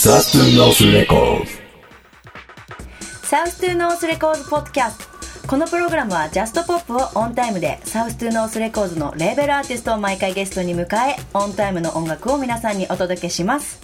South to North Records South to North Records ポッドキャスト。このプログラムはジャストポップをオンタイムで South to North Records のレーベルアーティストを毎回ゲストに迎えオンタイムの音楽を皆さんにお届けします。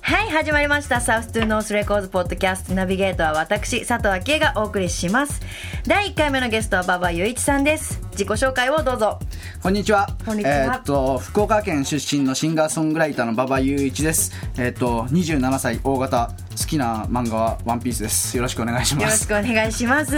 はい始まりました。 South to North Records ポッドキャストナビゲートは私佐藤昭恵がお送りします。第1回目のゲストは馬場雄一さんです。自己紹介をどうぞ。こんにちは。こんにちはえーっと、福岡県出身のシンガーソングライターの馬場雄一です。えーっと、27歳、大型、好きな漫画はワンピースです。よろしくお願いしよます。ろしくお願いします。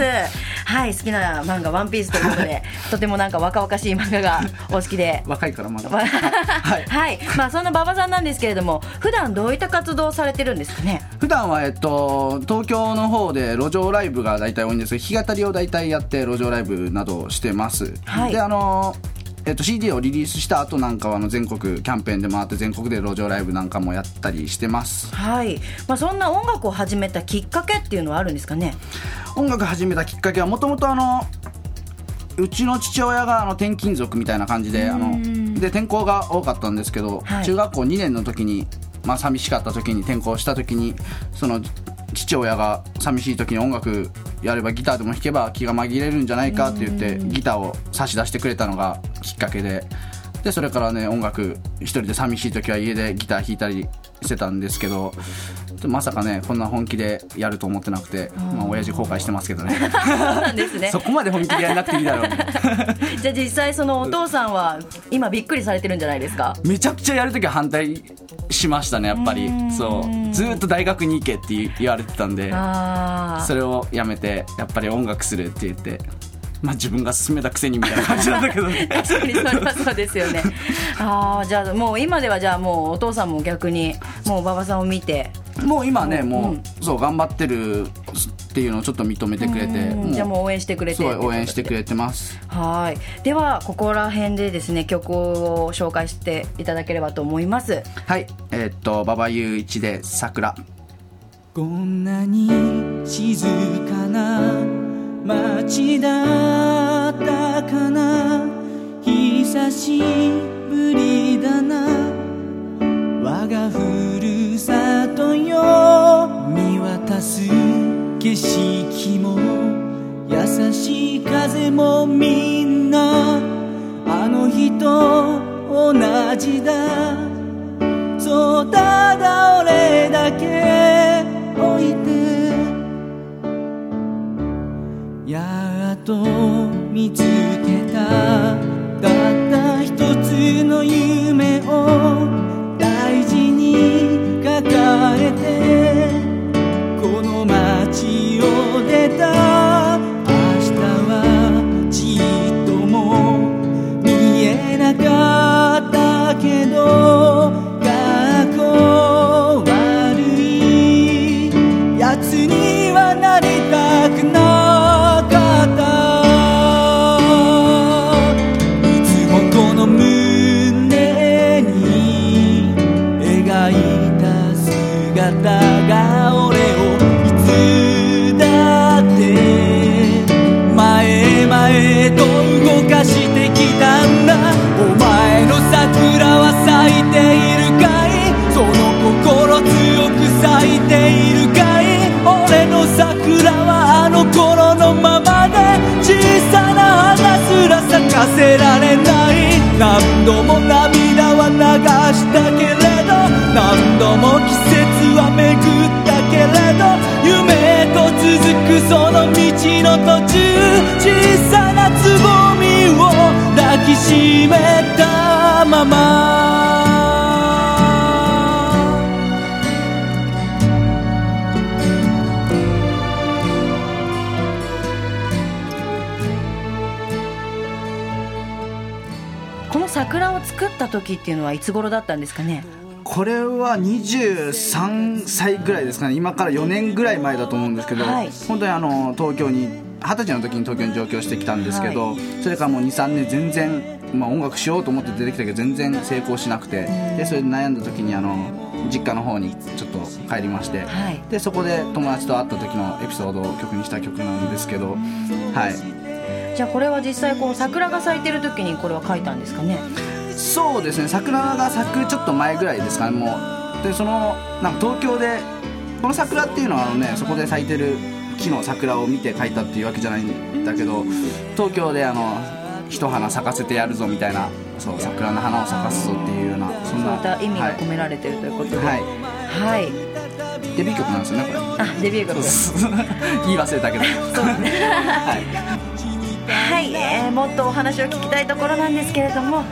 はい、好きな漫画ワンピースということで、とてもなんか若々しい漫画がお好きで。若いからまだ。わ はい。はい、まあそんな馬場さんなんですけれども、普段どういった活動をされてるんですかね？普段は、えっと、東京の方で路上ライブが大体多いんですけど、弾き語りを大体やって路上ライブなどをしてます。はいで、あのえっと、CD をリリースした後なんかはあの全国キャンペーンで回って全国で路上ライブなんかもやったりしてます。はい、まあそんな音楽を始めたきっかけっていうのはあるんですかね？音楽始めたきっかけはもともとあのうちの父親があの転勤族みたいな感じであので転校が多かったんですけど、はい。中学校2年の時に、まあ、寂しかった時に転校した時にその父親が寂しい時に音楽やればギターでも弾けば気が紛れるんじゃないかって言ってギターを差し出してくれたのがきっかけで。でそれからね音楽一人で寂しい時は家でギター弾いたりしてたんですけどでまさかねこんな本気でやると思ってなくて、まあ親父後悔してますけどね。そうなんですね。そ。こまで本気でやらなくていいだろう。じゃあ実際そのお父さんは今びっくりされてるんじゃないですか？めちゃくちゃやるときは反対しましたねやっぱり。そう。ずーっと大学に行けって言言われてたんで。それをやめてやっぱり音楽するって言ってまあ自分が勧めたくせにみたいな。感じなんだけどね確かにそれはそうですよね。ああ、じゃあもう今ではじゃあもうお父さんも逆にもう馬場さんを見て、もう今ねもう、うん。そう頑張ってるっていうのをちょっと認めてくれてうん。じゃあもう応援してくれてすごい応援してくれてます。はい。ではここら辺でですね曲を紹介していただければと思います。はい。えーっと馬場雄一で「桜」こんなに静かな街だったかな。久しぶりだな。我がふるさとよ。見渡す景色も。優しい風もみんな。あの日と同じだ。そうだ。やっと見つけた。何度も涙は流したけれど何度も季節は巡ったけれど夢と続くその道の途中小さなつぼみを抱きしめたまま。桜を作った時っていうのはいつ頃だったんですかね？これは23歳ぐらいですかね。今から4年ぐらい前だと思うんですけど、はい。本当にあの東京に二十歳の時に東京に上京してきたんですけど、それからもう23年全然、まあ、音楽しようと思って出てきたけど全然成功しなくてでそれで悩んだ時にあの実家の方にちょっと帰りまして、はい。でそこで友達と会った時のエピソードを曲にした曲なんですけど、はい、じゃあこれは実際こう桜が咲いてる時にこれは書いたんですかね？そうですね。桜が咲くちょっと前ぐらいですかねもう。でそのなんか東京でこの桜っていうのはあのねそこで咲いてる木の桜を見て描いたっていうわけじゃないんだけど東京であの一花咲かせてやるぞみたいなそう桜の花を咲かすぞっていうようなそんそういなった意味がはい込められてるということで。ははいい、デビュー曲なんですよねこれ。あデビュー曲です。言い忘れたけど。そうね。はい、えーもっとお話を聞きたいところなんですけれども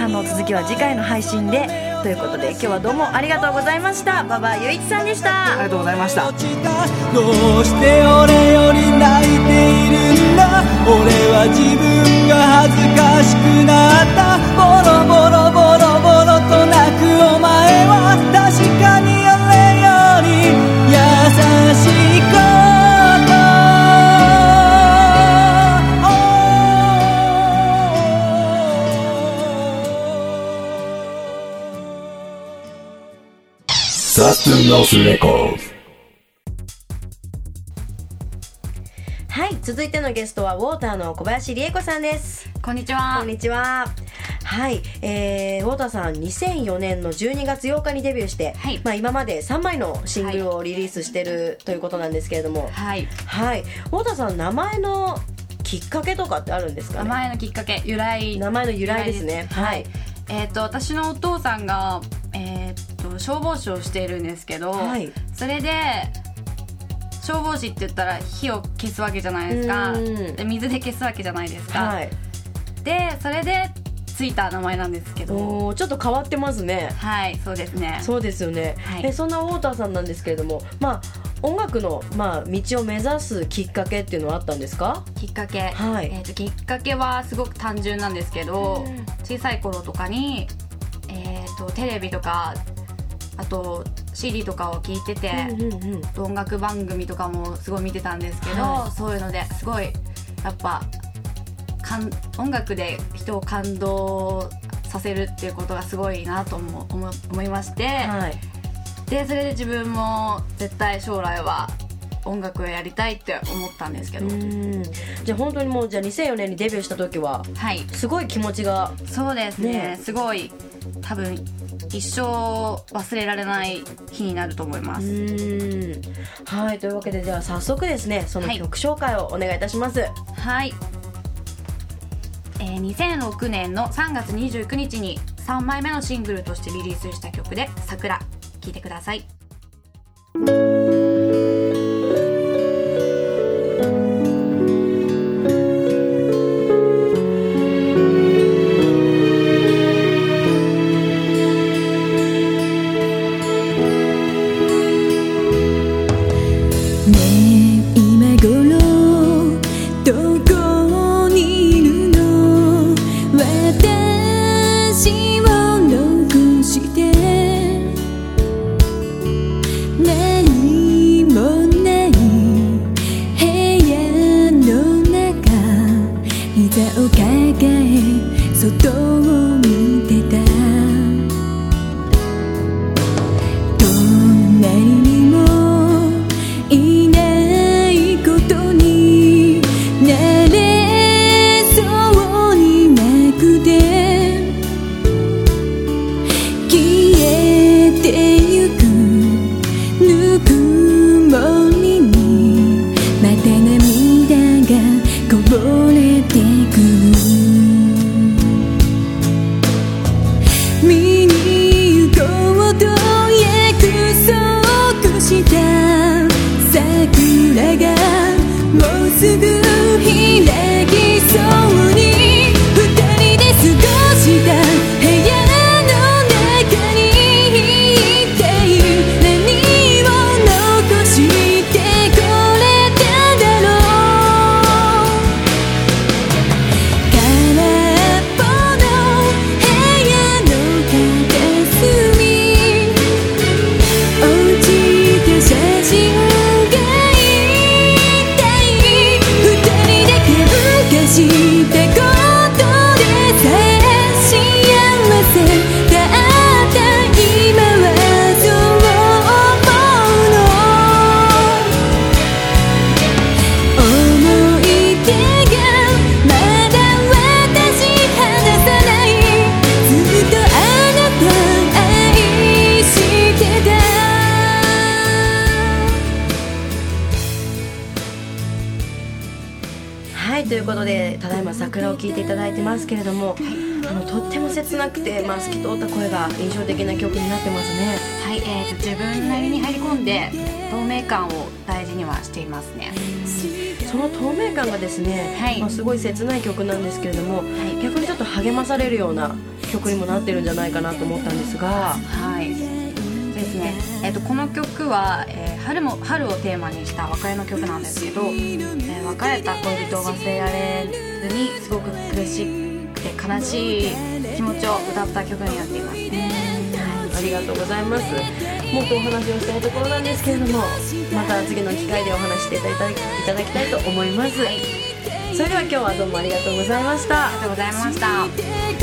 あの続きは次回の配信で。ということで今日はどうもありがとうございました。馬場雄一さんでした。ありがとうございました。どうして俺より泣いているんだ？俺は自分が恥ずかしくなった。ボロボロボロボロと泣くお前はサストノースレコーズはい続いてのゲストはウォーターの小林理恵子さんです。こんにちは。こんにちは。はい、えー、ウォーターさん2004年の12月8日にデビューして、はい。まあ、今まで3枚のシングルをリリースしてるということなんですけれども。はい。はい、ウォーターさん名前のきっかけとかってあるんですかね？名前のきっかけ由来。名前の由来ですね。はい。えっ、と私のお父さんがえっ、と消防士をしているんですけど、はい。それで消防士って言ったら火を消すわけじゃないですか。うん。で水で消すわけじゃないですか、はい。でそれでついた名前なんですけど。ちょっと変わってますね。はいそうですね。そうですよね、はい。えそんなウォーターさんなんですけれどもまあ音楽の、まあ、道を目指すきっかけっていうのはあったんですか？きっかけ、はい。えー、ときっかけはすごく単純なんですけど、小さい頃とかに、えー、とテレビとかあと CD とかを聞いてて、うんうんうん。音楽番組とかもすごい見てたんですけど、はそういうのですごいやっぱかん音楽で人を感動させるっていうことがすごいなと思思思いまして、はい。でそれで自分も絶対将来は音楽をやりたいって思ったんですけど、うん。じゃあ本当にもうじゃあ2004年にデビューした時ははい。すごい気持ちがそうですね。ね。すごい多分一生忘れられない日になると思いまうす、ん。はいというわけでじゃあ早速ですねそのはい。曲紹介をお願いいたします、はい、えー2006年の3月29日に3枚目のシングルとしてリリースした曲で「桜」聴いてください 내겐 모습을 いうことでただいま桜を聴いていただいてますけれども、あのとっても切なくて、まあ、透き通った声が印象的な曲になってますね。はい、えーと自分なりに入り込んで透明感を大事にはしていますね。その透明感がですね、はい。まあ、すごい切ない曲なんですけれども、い。逆にちょっと励まされるような曲にもなってるんじゃないかなと思ったんですが。はいですね、えー、とこの曲は、えー春も春をテーマにした別れの曲なんですけど、えー別れた恋人を忘れられずにすごく苦しくて悲しい気持ちを歌った曲になっていますね。ありがとうございます。もっとお話をしたいところなんですけれどもまた次の機会でお話していただきいただきたいと思います、それでは今日はどうもありがとうございました。ありがとうございました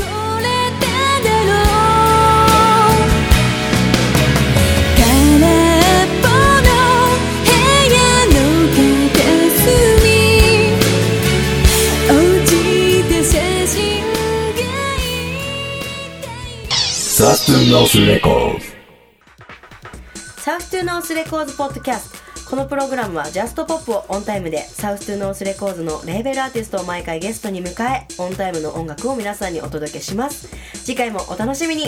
South to North Records。 South to North Records ポッドキャスト。このプログラムはジャストポップをオンタイムで South to North Records のレーベルアーティストを毎回ゲストに迎えオンタイムの音楽を皆さんにお届けします。次回もお楽しみに。